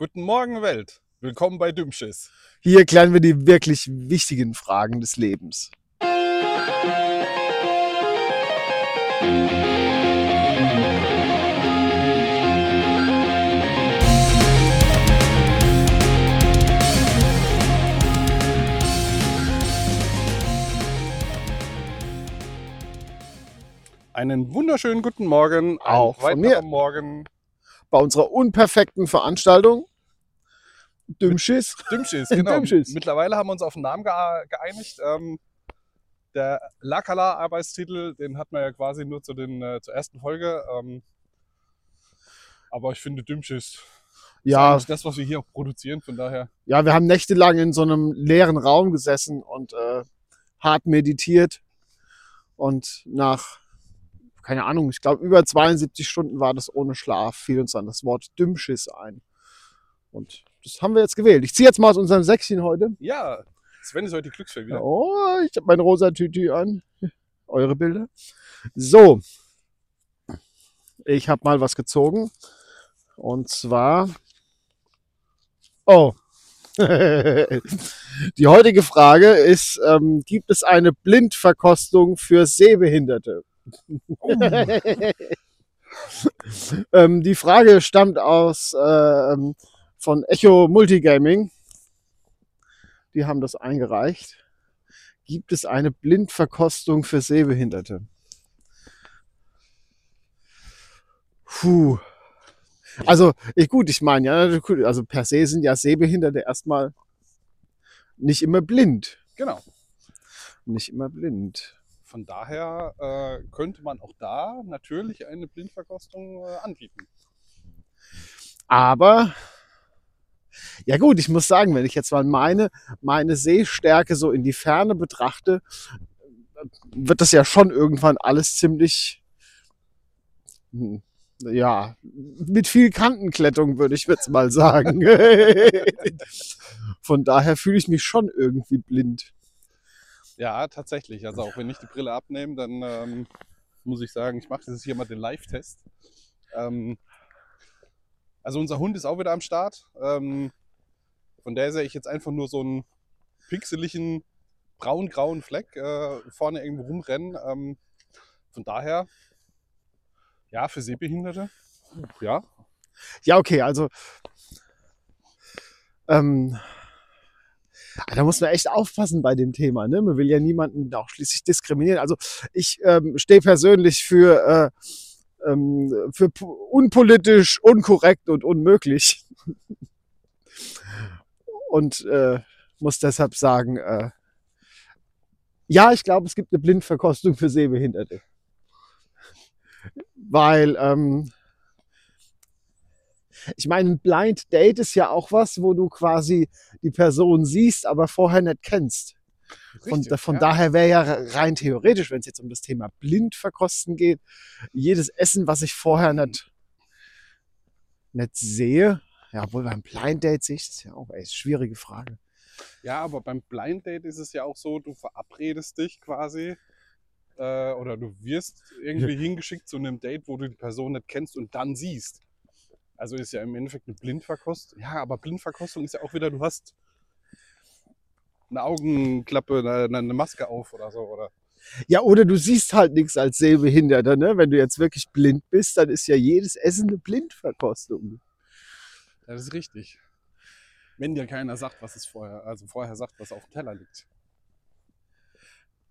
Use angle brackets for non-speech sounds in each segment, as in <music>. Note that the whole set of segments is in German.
Guten Morgen, Welt. Willkommen bei Dümschiss. Hier klären wir die wirklich wichtigen Fragen des Lebens. Einen wunderschönen guten Morgen. Auch von mir. Morgen. Bei unserer unperfekten Veranstaltung Dümschiss. Dümschiss, <laughs> genau. Dümschiss. Mittlerweile haben wir uns auf einen Namen geeinigt. Ähm, der Lakala-Arbeitstitel, den hat man ja quasi nur zu den, äh, zur ersten Folge. Ähm, aber ich finde Dümschiss Ja, eigentlich das, was wir hier auch produzieren. Von daher, ja, wir haben nächtelang in so einem leeren Raum gesessen und äh, hart meditiert. Und nach, keine Ahnung, ich glaube über 72 Stunden war das ohne Schlaf, fiel uns dann das Wort Dümschiss ein. Und das haben wir jetzt gewählt. Ich ziehe jetzt mal aus unserem Säckchen heute. ja, Sven ist heute die Glücksfee wieder. Oh, ich habe mein rosa Tütü an. <laughs> Eure Bilder. So. Ich habe mal was gezogen. Und zwar. Oh. <laughs> Die heutige Frage ist, ähm, gibt es eine Blindverkostung für Sehbehinderte? <laughs> ähm, die Frage stammt aus ähm, von Echo Multigaming. Die haben das eingereicht. Gibt es eine Blindverkostung für Sehbehinderte? Puh. Also, ich, gut, ich meine, ja, also per se sind ja Sehbehinderte erstmal nicht immer blind. Genau. Nicht immer blind. Von daher äh, könnte man auch da natürlich eine Blindverkostung äh, anbieten. Aber, ja gut, ich muss sagen, wenn ich jetzt mal meine, meine Sehstärke so in die Ferne betrachte, wird das ja schon irgendwann alles ziemlich, hm, ja, mit viel Kantenklettung, würde ich jetzt mal sagen. <laughs> Von daher fühle ich mich schon irgendwie blind. Ja, tatsächlich. Also auch wenn ich die Brille abnehme, dann ähm, muss ich sagen, ich mache jetzt hier mal den Live-Test. Ähm, also unser Hund ist auch wieder am Start. Ähm, von der sehe ich jetzt einfach nur so einen pixeligen braun-grauen Fleck äh, vorne irgendwo rumrennen. Ähm, von daher, ja, für Sehbehinderte, ja, Ja, okay, also ähm, da muss man echt aufpassen bei dem Thema. Ne? Man will ja niemanden auch schließlich diskriminieren. Also ich ähm, stehe persönlich für, äh, ähm, für unpolitisch, unkorrekt und unmöglich. <laughs> Und äh, muss deshalb sagen, äh, ja, ich glaube, es gibt eine Blindverkostung für Sehbehinderte. Weil ähm, ich meine, ein Blind Date ist ja auch was, wo du quasi die Person siehst, aber vorher nicht kennst. Von, richtig, von ja. daher wäre ja rein theoretisch, wenn es jetzt um das Thema blind verkosten geht, jedes Essen, was ich vorher nicht, nicht sehe, ja, obwohl beim Blind Date sehe ich das ja auch, ey, ist eine schwierige Frage. Ja, aber beim Blind Date ist es ja auch so, du verabredest dich quasi äh, oder du wirst irgendwie <laughs> hingeschickt zu einem Date, wo du die Person nicht kennst und dann siehst. Also ist ja im Endeffekt eine Blindverkostung. Ja, aber Blindverkostung ist ja auch wieder, du hast eine Augenklappe, eine, eine Maske auf oder so. Oder? Ja, oder du siehst halt nichts als Sehbehinderter, ne? Wenn du jetzt wirklich blind bist, dann ist ja jedes Essen eine Blindverkostung. Das ist richtig. Wenn dir keiner sagt, was es vorher, also vorher sagt, was auf dem Teller liegt.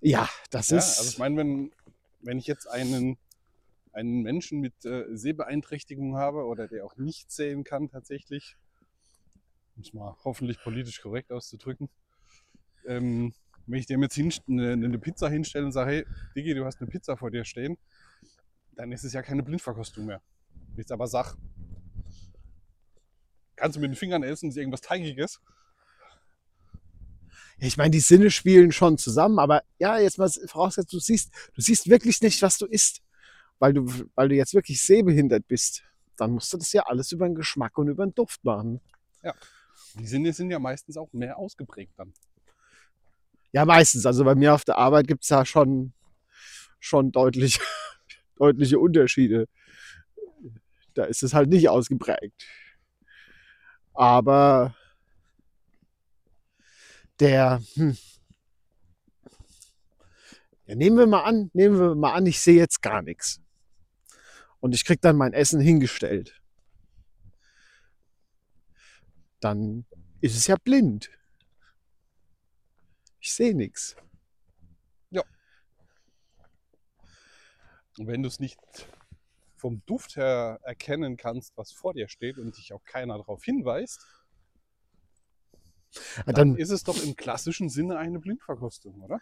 Ja, das Ja, ist. also ich meine, wenn, wenn ich jetzt einen, einen Menschen mit äh, Sehbeeinträchtigung habe oder der auch nicht sehen kann tatsächlich, um es mal hoffentlich politisch korrekt auszudrücken, ähm, wenn ich dem jetzt eine, eine Pizza hinstelle und sage, hey, Digi, du hast eine Pizza vor dir stehen, dann ist es ja keine Blindverkostung mehr. Jetzt aber sag, kannst du mit den Fingern essen, ist irgendwas Teigiges? Ja, ich meine, die Sinne spielen schon zusammen, aber ja, jetzt mal vorausgesetzt, du siehst, du siehst wirklich nicht, was du isst, weil du, weil du jetzt wirklich sehbehindert bist. Dann musst du das ja alles über den Geschmack und über den Duft machen. Die Sinne sind ja meistens auch mehr ausgeprägt dann. Ja, meistens. Also bei mir auf der Arbeit gibt's da schon, schon deutlich, <laughs> deutliche Unterschiede. Da ist es halt nicht ausgeprägt. Aber der, hm, ja, nehmen wir mal an, nehmen wir mal an, ich sehe jetzt gar nichts. Und ich krieg dann mein Essen hingestellt. Dann ist es ja blind. Ich sehe nichts. Und wenn du es nicht vom Duft her erkennen kannst, was vor dir steht und dich auch keiner darauf hinweist, Ja, dann dann, ist es doch im klassischen Sinne eine Blindverkostung, oder?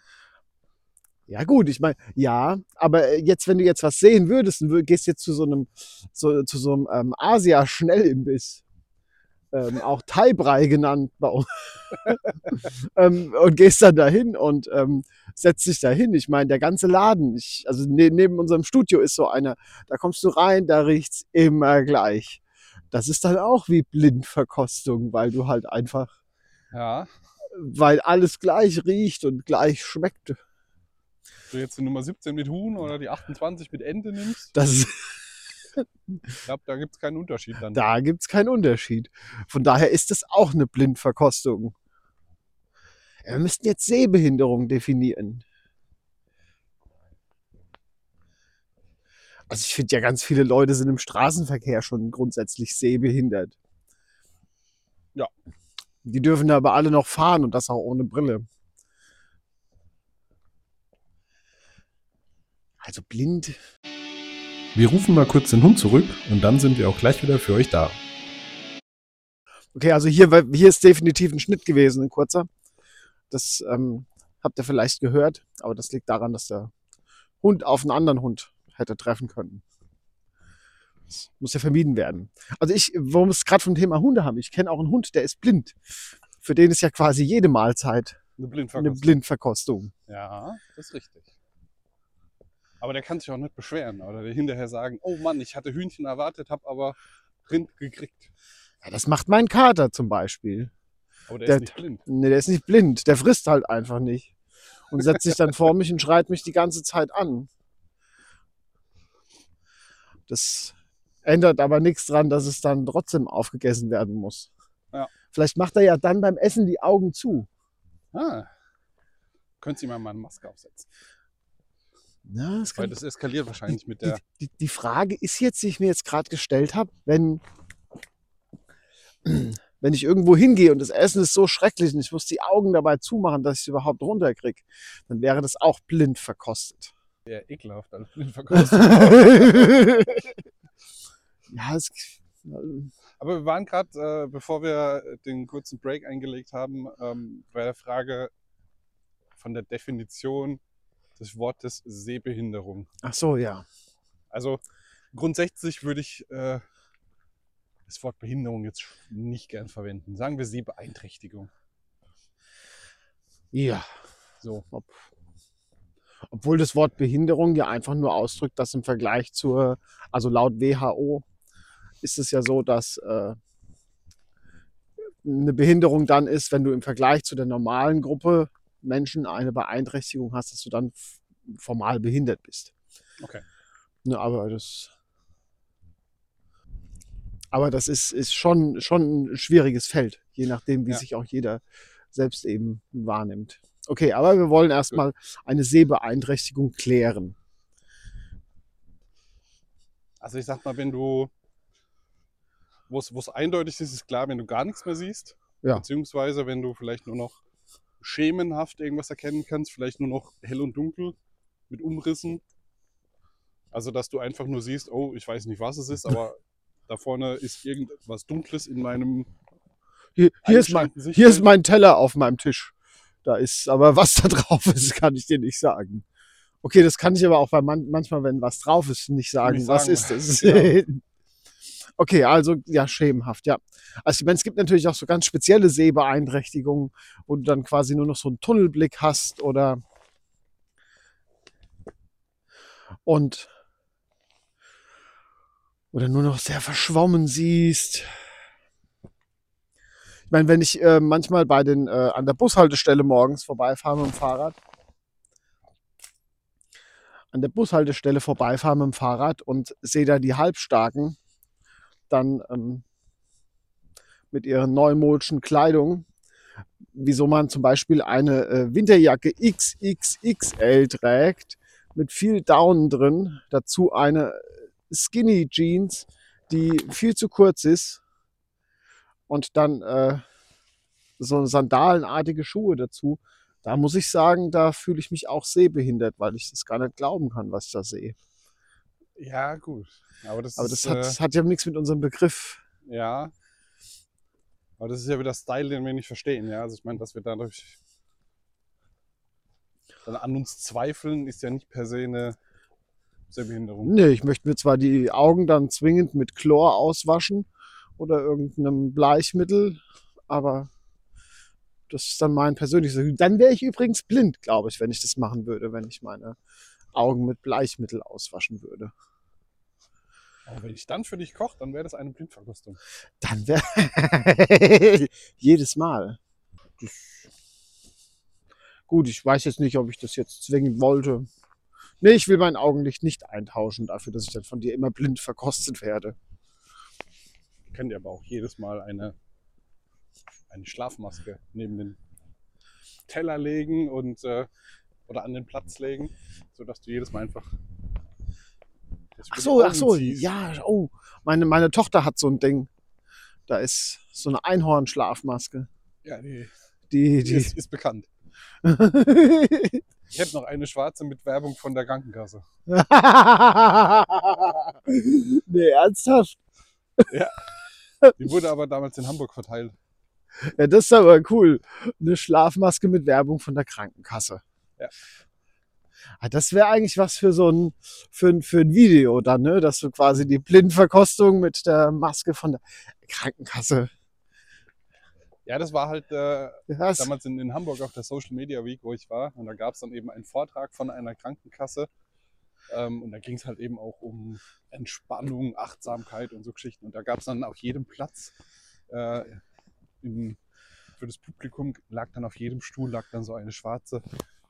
ja gut, ich meine, ja, aber äh, jetzt, wenn du jetzt was sehen würdest und gehst jetzt zu so einem, so, zu so einem ähm, Asia-Schnellimbiss, ähm, auch Thai-Brei genannt bei uns, <laughs> ähm, und gehst dann dahin und ähm, setzt dich dahin. Ich meine, der ganze Laden, ich, also ne, neben unserem Studio ist so einer, da kommst du rein, da riecht's immer gleich. Das ist dann auch wie Blindverkostung, weil du halt einfach, Ja. weil alles gleich riecht und gleich schmeckt. Du jetzt die Nummer 17 mit Huhn oder die 28 mit Ente nimmst, Das ist, <laughs> ich glaube, da gibt es keinen Unterschied dann. da gibt's keinen Unterschied. Von daher ist es auch eine Blindverkostung. Wir müssten jetzt Sehbehinderung definieren. Also ich finde ja, ganz viele Leute sind im Straßenverkehr schon grundsätzlich sehbehindert. Ja. Die dürfen da aber alle noch fahren und das auch ohne Brille. Also blind. Wir rufen mal kurz den Hund zurück und dann sind wir auch gleich wieder für euch da. Okay, also hier, hier ist definitiv ein Schnitt gewesen, ein kurzer. Das ähm, habt ihr vielleicht gehört, aber das liegt daran, dass der Hund auf einen anderen Hund hätte treffen können. Das muss ja vermieden werden. Also ich, warum wir es gerade vom Thema Hunde haben, ich kenne auch einen Hund, der ist blind. Für den ist ja quasi jede Mahlzeit Eine eine Blindverkostung. Blindverkostung. Ja, das ist richtig. Aber der kann sich auch nicht beschweren oder hinterher sagen, oh Mann, ich hatte Hühnchen erwartet, habe aber Rind gekriegt. Ja, das macht mein Kater zum Beispiel. Aber der, Der- ist nicht blind. Nee, der ist nicht blind, der frisst halt einfach nicht. Und setzt sich dann vor mich und schreit mich die ganze Zeit an. Das ändert aber nichts dran, dass es dann trotzdem aufgegessen werden muss. Ja. Vielleicht macht er ja dann beim Essen die Augen zu. Ah. Könnt ihr mal eine Maske aufsetzen. Ja, das Weil das eskaliert wahrscheinlich mit die, der. die, die Frage ist jetzt, die ich mir jetzt gerade gestellt habe, wenn, <clears throat> wenn ich irgendwo hingehe und das Essen ist so schrecklich und ich muss die Augen dabei zumachen, dass ich es überhaupt runterkriege, dann wäre das auch blind verkostet. Eher ekelhaft als Blindverkostung. <laughs> ja, es, Aber wir waren gerade, äh, bevor wir den kurzen Break eingelegt haben, ähm, bei der Frage von der Definition des Wortes Sehbehinderung. ach so, ja. Also grundsätzlich würde ich äh, das Wort Behinderung jetzt nicht gern verwenden. Sagen wir Sehbeeinträchtigung. Ja. So. Ob, obwohl das Wort Behinderung ja einfach nur ausdrückt, dass im Vergleich zur, also laut WHO ist es ja so, dass äh, eine Behinderung dann ist, wenn du im Vergleich zu der normalen Gruppe Menschen eine Beeinträchtigung hast, dass du dann formal behindert bist. Okay. Ne, aber das, aber das ist, ist schon, schon ein schwieriges Feld, je nachdem, wie Ja. sich auch jeder selbst eben wahrnimmt. Okay, aber wir wollen erstmal eine Sehbeeinträchtigung klären. Also ich sag mal, wenn du, wo es wo es eindeutig ist, ist klar, wenn du gar nichts mehr siehst. Ja. Beziehungsweise wenn du vielleicht nur noch schemenhaft irgendwas erkennen kannst, vielleicht nur noch hell und dunkel mit Umrissen. Also dass du einfach nur siehst, oh, ich weiß nicht, was es ist, aber <laughs> da vorne ist irgendwas Dunkles in meinem Hier, hier, ist, mein, Sichtfeld. hier ist mein Teller auf meinem Tisch. Da ist, aber was da <laughs> drauf ist, kann ich dir nicht sagen. Okay, das kann ich aber auch bei man, manchmal, wenn was drauf ist, nicht sagen. Nicht was sagen. ist das? <laughs> Ja. Okay, also ja, schemenhaft, ja. Also ich meine, es gibt natürlich auch so ganz spezielle Sehbeeinträchtigungen, wo du dann quasi nur noch so einen Tunnelblick hast oder und oder nur noch sehr verschwommen siehst. Ich meine, wenn ich äh, manchmal bei den äh, an der Bushaltestelle morgens vorbeifahre mit dem Fahrrad, an der Bushaltestelle vorbeifahre mit dem Fahrrad und sehe da die Halbstarken, dann ähm, mit ihren neumodischen Kleidung, wieso man zum Beispiel eine äh, Winterjacke XXXL trägt, mit viel Down drin, dazu eine Skinny Jeans, die viel zu kurz ist und dann äh, so sandalenartige Schuhe dazu. Da muss ich sagen, da fühle ich mich auch sehbehindert, weil ich das gar nicht glauben kann, was ich da sehe. Ja, gut. Aber das, Aber das ist, hat, äh, hat ja nichts mit unserem Begriff. ja. Aber das ist ja wieder Style, den wir nicht verstehen. Ja, also ich meine, dass wir dadurch dann an uns zweifeln, ist ja nicht per se eine Sehbehinderung. Nee, ich möchte mir zwar die Augen dann zwingend mit Chlor auswaschen oder irgendeinem Bleichmittel, aber das ist dann mein persönliches. Dann wäre ich übrigens blind, glaube ich, wenn ich das machen würde, wenn ich meine Augen mit Bleichmittel auswaschen würde. Aber wenn ich dann für dich koche, dann wäre das eine Blindverkostung. Dann wäre <laughs> jedes Mal. Gut, ich weiß jetzt nicht, ob ich das jetzt zwingend wollte. Nee, ich will mein Augenlicht nicht eintauschen dafür, dass ich dann von dir immer blind verkostet werde. Könnt ihr aber auch jedes Mal eine, eine Schlafmaske neben den Teller legen und äh, oder an den Platz legen, sodass du jedes Mal einfach. Ach so, ach so, ziehst. ja, oh, meine, meine Tochter hat so ein Ding. Da ist so eine Einhornschlafmaske. Ja, die, Die, die die. ist, ist bekannt. <laughs> Ich hätte noch eine schwarze mit Werbung von der Krankenkasse. <laughs> nee, ernsthaft. Die wurde aber damals in Hamburg verteilt. Ja, das ist aber cool. Eine Schlafmaske mit Werbung von der Krankenkasse. Ja. Ah, Das wäre eigentlich was für so ein, für, ein- für ein Video dann, ne? Dass du quasi die Blindverkostung mit der Maske von der Krankenkasse. Ja, das war halt äh, Das, damals in, in Hamburg auf der Social Media Week, wo ich war. Und da gab es dann eben einen Vortrag von einer Krankenkasse. Ähm, und da ging es halt eben auch um Entspannung, Achtsamkeit und so Geschichten. Und da gab es dann auf jedem Platz äh, in, für das Publikum lag dann auf jedem Stuhl lag dann so eine schwarze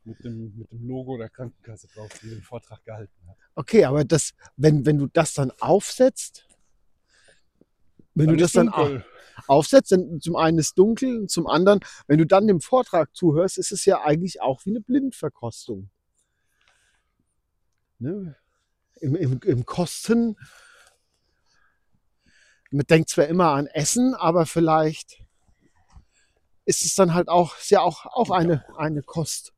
mit dem, mit dem Logo der Krankenkasse drauf, die den Vortrag gehalten hat. okay, aber das, wenn, wenn du das dann aufsetzt, wenn du das ist dann au- dunkel. aufsetzt, dann zum einen ist dunkel und zum anderen, wenn du dann dem Vortrag zuhörst, ist es ja eigentlich auch wie eine Blindverkostung. Ne? Im, im, Im Kosten, man denkt zwar immer an Essen, aber vielleicht ist es dann halt auch, ist ja auch, auch eine, eine Kost.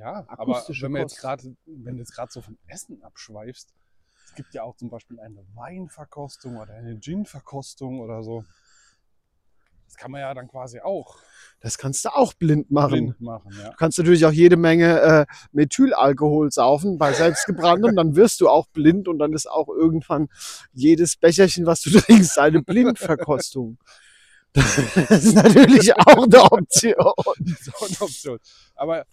Ja, aber wenn wir jetzt gerade, wenn du jetzt gerade so vom Essen abschweifst, es gibt ja auch zum Beispiel eine Weinverkostung oder eine Gin-Verkostung oder so. Das kann man ja dann quasi auch Das kannst du auch blind machen. blind machen. Ja. Du kannst natürlich auch jede Menge äh, Methylalkohol saufen bei selbstgebranntem, dann wirst du auch blind und dann ist auch irgendwann jedes Becherchen, was du <laughs> trinkst, eine Blindverkostung. Das ist natürlich auch eine Option. <laughs> Das ist auch eine Option. Aber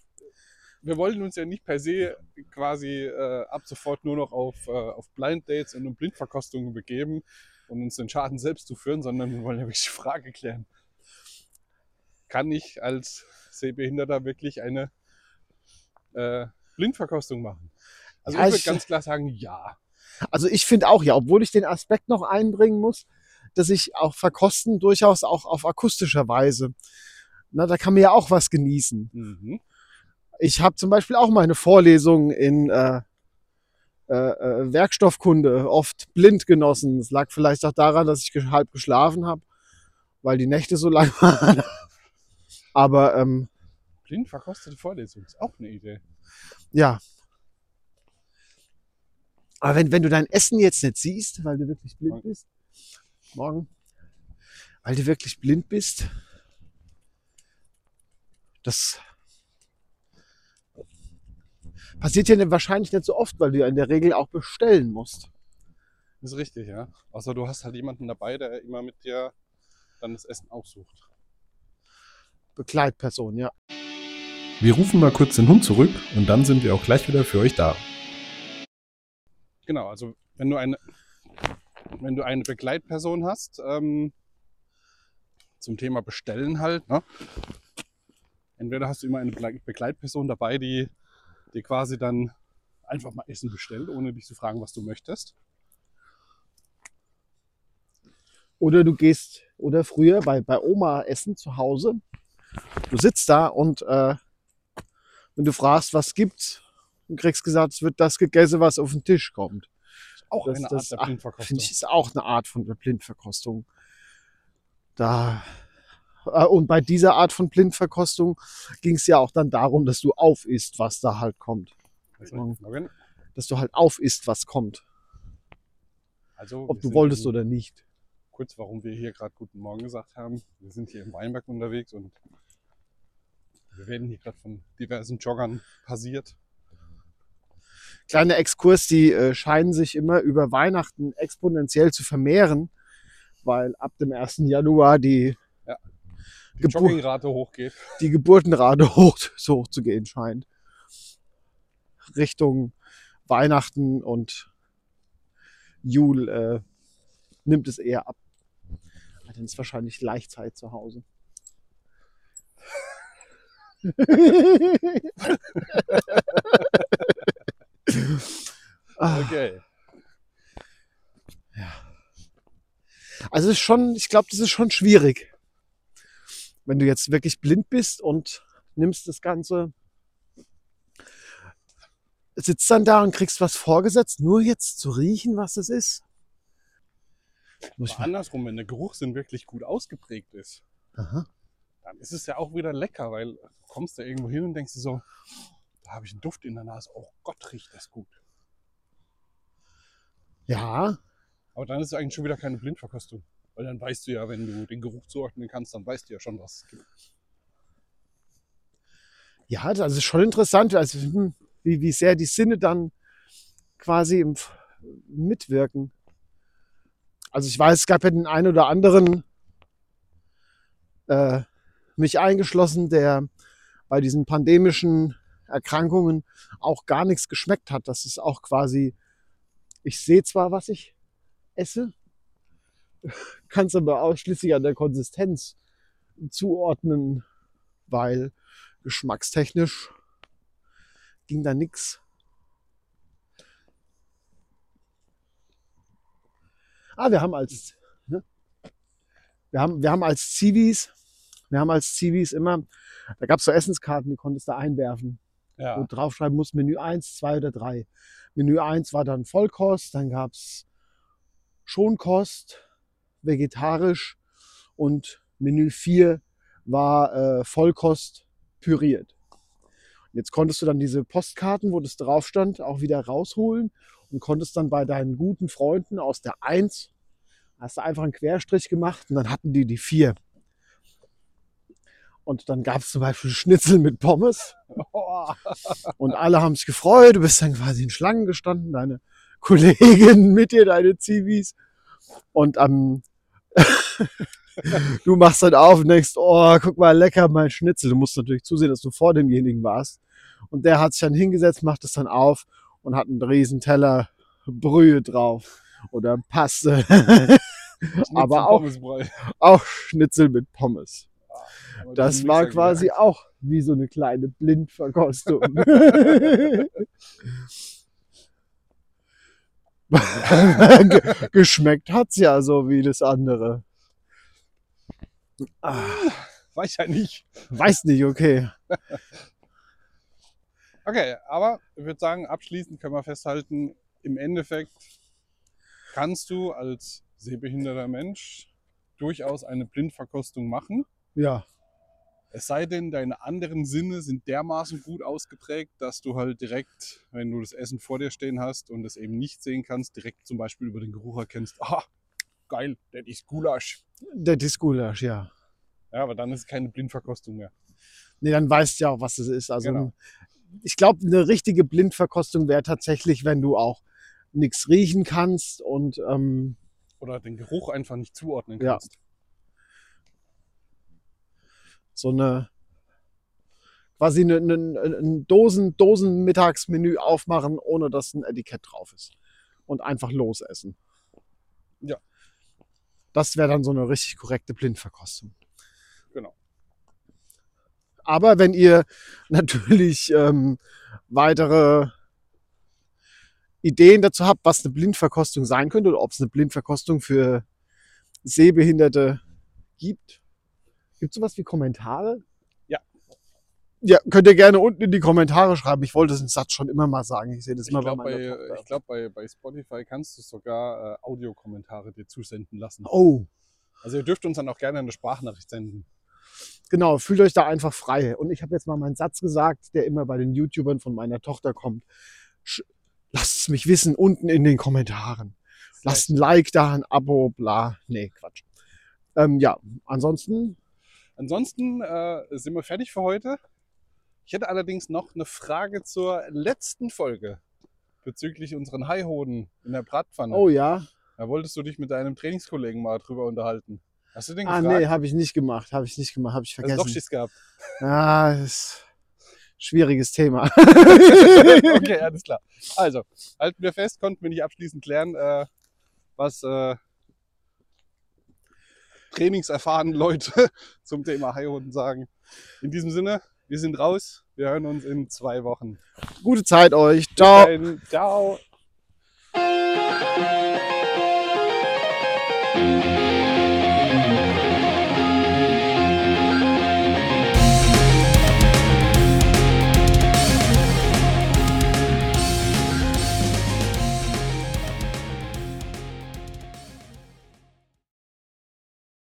wir wollen uns ja nicht per se quasi äh, ab sofort nur noch auf, äh, auf Blind Dates und Blindverkostungen begeben und uns den Schaden selbst zuführen, sondern wir wollen ja wirklich die Frage klären. Kann ich als Sehbehinderter wirklich eine äh, Blindverkostung machen? Also Ja, ich würde ganz klar sagen, ja. Also ich finde auch, ja, obwohl ich den Aspekt noch einbringen muss, dass ich auch verkosten durchaus auch auf akustischer Weise. Na, da kann man ja auch was genießen. Mhm. Ich habe zum Beispiel auch meine Vorlesungen in äh, äh, äh, Werkstoffkunde oft blind genossen. Es lag vielleicht auch daran, dass ich halb geschlafen habe, weil die Nächte so <laughs> lang waren. Aber ähm, Blind verkostete Vorlesung ist auch eine Idee. ja. Aber wenn, wenn du dein Essen jetzt nicht siehst, weil du wirklich blind Morgen. bist, morgen, weil du wirklich blind bist, das passiert ja wahrscheinlich nicht so oft, weil du ja in der Regel auch bestellen musst. Das ist richtig, ja. Außer du hast halt jemanden dabei, der immer mit dir dann das Essen aussucht. Begleitperson, ja. Wir rufen mal kurz den Hund zurück und dann sind wir auch gleich wieder für euch da. Genau, also wenn du eine, wenn du eine Begleitperson hast, ähm, zum Thema Bestellen halt, ne? entweder hast du immer eine Begle- Begleitperson dabei, die dir quasi dann einfach mal Essen bestellt, ohne dich zu fragen, was du möchtest. Oder du gehst, oder früher bei, bei Oma essen zu Hause. Du sitzt da und äh, wenn du fragst, was gibt's, und kriegst gesagt, es wird das gegessen, was auf den Tisch kommt. Auch Das- eine das- Art der Blindverkostung. Finde <laughs> ich, ist auch eine Art von der Blindverkostung. Da, und bei dieser Art von Blindverkostung ging es ja auch dann darum, dass du aufisst, was da halt kommt. Also. Dass du halt aufisst, was kommt. Also, Ob du wolltest oder nicht. kurz, warum wir hier gerade Guten Morgen gesagt haben. Wir sind hier im Weinberg unterwegs und wir werden hier gerade von diversen Joggern passiert. Kleiner Exkurs, die äh, scheinen sich immer über Weihnachten exponentiell zu vermehren, weil ab dem 1. Januar die, Die Gebur- Joggingrate hochgeht. <laughs> die Geburtenrate hoch, so hoch zu gehen scheint. Richtung Weihnachten und Jul äh, nimmt es eher ab. Dann ist wahrscheinlich Leichtzeit zu Hause. Ah, Okay. Also es ist schon, ich glaube, das ist schon schwierig. Wenn du jetzt wirklich blind bist und nimmst das Ganze, sitzt dann da und kriegst was vorgesetzt, nur jetzt zu riechen, was es ist. Muss Aber andersrum, wenn der Geruchssinn wirklich gut ausgeprägt ist, aha. dann ist es ja auch wieder lecker, weil du kommst da irgendwo hin und denkst dir so, da habe ich einen Duft in der Nase. Oh Gott, riecht das gut. Ja, Aber dann ist es eigentlich schon wieder keine Blindverkostung. Weil dann weißt du ja, wenn du den Geruch zuordnen kannst, dann weißt du ja schon, was es gibt. ja, es ist schon interessant, also hm, wie, wie sehr die Sinne dann quasi im, mitwirken. Also ich weiß, es gab ja den einen oder anderen, äh, mich eingeschlossen, der bei diesen pandemischen Erkrankungen auch gar nichts geschmeckt hat. Das ist auch quasi, ich sehe zwar, was ich esse, <laughs> kann es aber ausschließlich an der Konsistenz zuordnen, weil geschmackstechnisch ging da nix. Ah, wir haben als ne? wir haben wir haben als Zivis, wir haben als Zivis immer, da gab es so Essenskarten, die konntest du einwerfen Ja. und draufschreiben musst Menü 1, 2 oder 3. Menü 1 war dann Vollkost, dann gab es Schonkost, vegetarisch und Menü 4 war äh, Vollkost püriert. Und jetzt konntest du dann diese Postkarten, wo das drauf stand, auch wieder rausholen und konntest dann bei deinen guten Freunden aus der 1, hast du einfach einen Querstrich gemacht und dann hatten die die 4. Und dann gab es zum Beispiel Schnitzel mit Pommes. <laughs> Und alle haben sich gefreut. Du bist dann quasi in Schlangen gestanden, deine Kollegin mit dir, deine Zivis. Und am <laughs> du machst dann auf und denkst, oh, guck mal, lecker, mein Schnitzel. Du musst natürlich zusehen, dass du vor demjenigen warst. Und der hat sich dann hingesetzt, macht es dann auf und hat einen riesen Teller Brühe drauf. Oder Paste. <laughs> Aber auch- auch Schnitzel mit Pommes. Aber Das den war quasi gemerkt. auch wie so eine kleine Blindverkostung. <laughs> <laughs> Ge- Geschmeckt hat's ja so wie das andere. Ah, Weiß ja nicht. weiß nicht, okay. Okay, aber ich würde sagen, abschließend können wir festhalten, im Endeffekt kannst du als sehbehinderter Mensch durchaus eine Blindverkostung machen. Ja, Es sei denn, deine anderen Sinne sind dermaßen gut ausgeprägt, dass du halt direkt, wenn du das Essen vor dir stehen hast und es eben nicht sehen kannst, direkt zum Beispiel über den Geruch erkennst, ah, geil, das ist Gulasch. der Disgulasch, ja. Ja, aber dann ist es keine Blindverkostung mehr. Nee, dann weißt du ja auch, was es ist. Also Genau. ich glaube, eine richtige Blindverkostung wäre tatsächlich, wenn du auch nichts riechen kannst und ähm, Oder den Geruch einfach nicht zuordnen Ja. So eine quasi eine, eine, ein Dosen, Dosen-Mittagsmenü aufmachen, ohne dass ein Etikett drauf ist. Und einfach losessen. Ja. Das wäre dann so eine richtig korrekte Blindverkostung. Genau. Aber wenn ihr <laughs> natürlich ähm, weitere Ideen dazu habt, was eine Blindverkostung sein könnte oder ob es eine Blindverkostung für Sehbehinderte gibt. Gibt es sowas wie Kommentare? Ja. Ja, könnt ihr gerne unten in die Kommentare schreiben. Ich wollte diesen Satz schon immer mal sagen. Ich sehe das Ich immer bei glaube, meiner bei, Tochter. ich glaub, bei, bei Spotify kannst du sogar äh, Audiokommentare dir zusenden lassen. Oh, Also ihr dürft uns dann auch gerne eine Sprachnachricht senden. genau. Fühlt euch da einfach frei. Und ich habe jetzt mal meinen Satz gesagt, der immer bei den YouTubern von meiner Tochter kommt. Sch Lasst es mich wissen unten in den Kommentaren. Lasst ein Like da, ein Abo, bla. Nee, Quatsch. Ähm, ja, ansonsten, Ansonsten äh, sind wir fertig für heute. Ich hätte allerdings noch eine Frage zur letzten Folge bezüglich unseren Haihoden in der Bratpfanne. oh ja. Da wolltest du dich mit deinem Trainingskollegen mal drüber unterhalten. Hast du den Ah, gefragt? nee, habe ich nicht gemacht. Habe ich nicht gemacht. Habe ich Hast du doch vergessen. Schiss gehabt. Ah, das ist schwieriges Thema. <laughs> okay, alles klar. Also, halten wir fest, konnten wir nicht abschließend klären, äh, was äh, trainingserfahrenen <laughs> Leute zum Thema Haihunden sagen. In diesem Sinne, wir sind raus. Wir hören uns in zwei Wochen. Gute Zeit euch. Ciao. Ciao.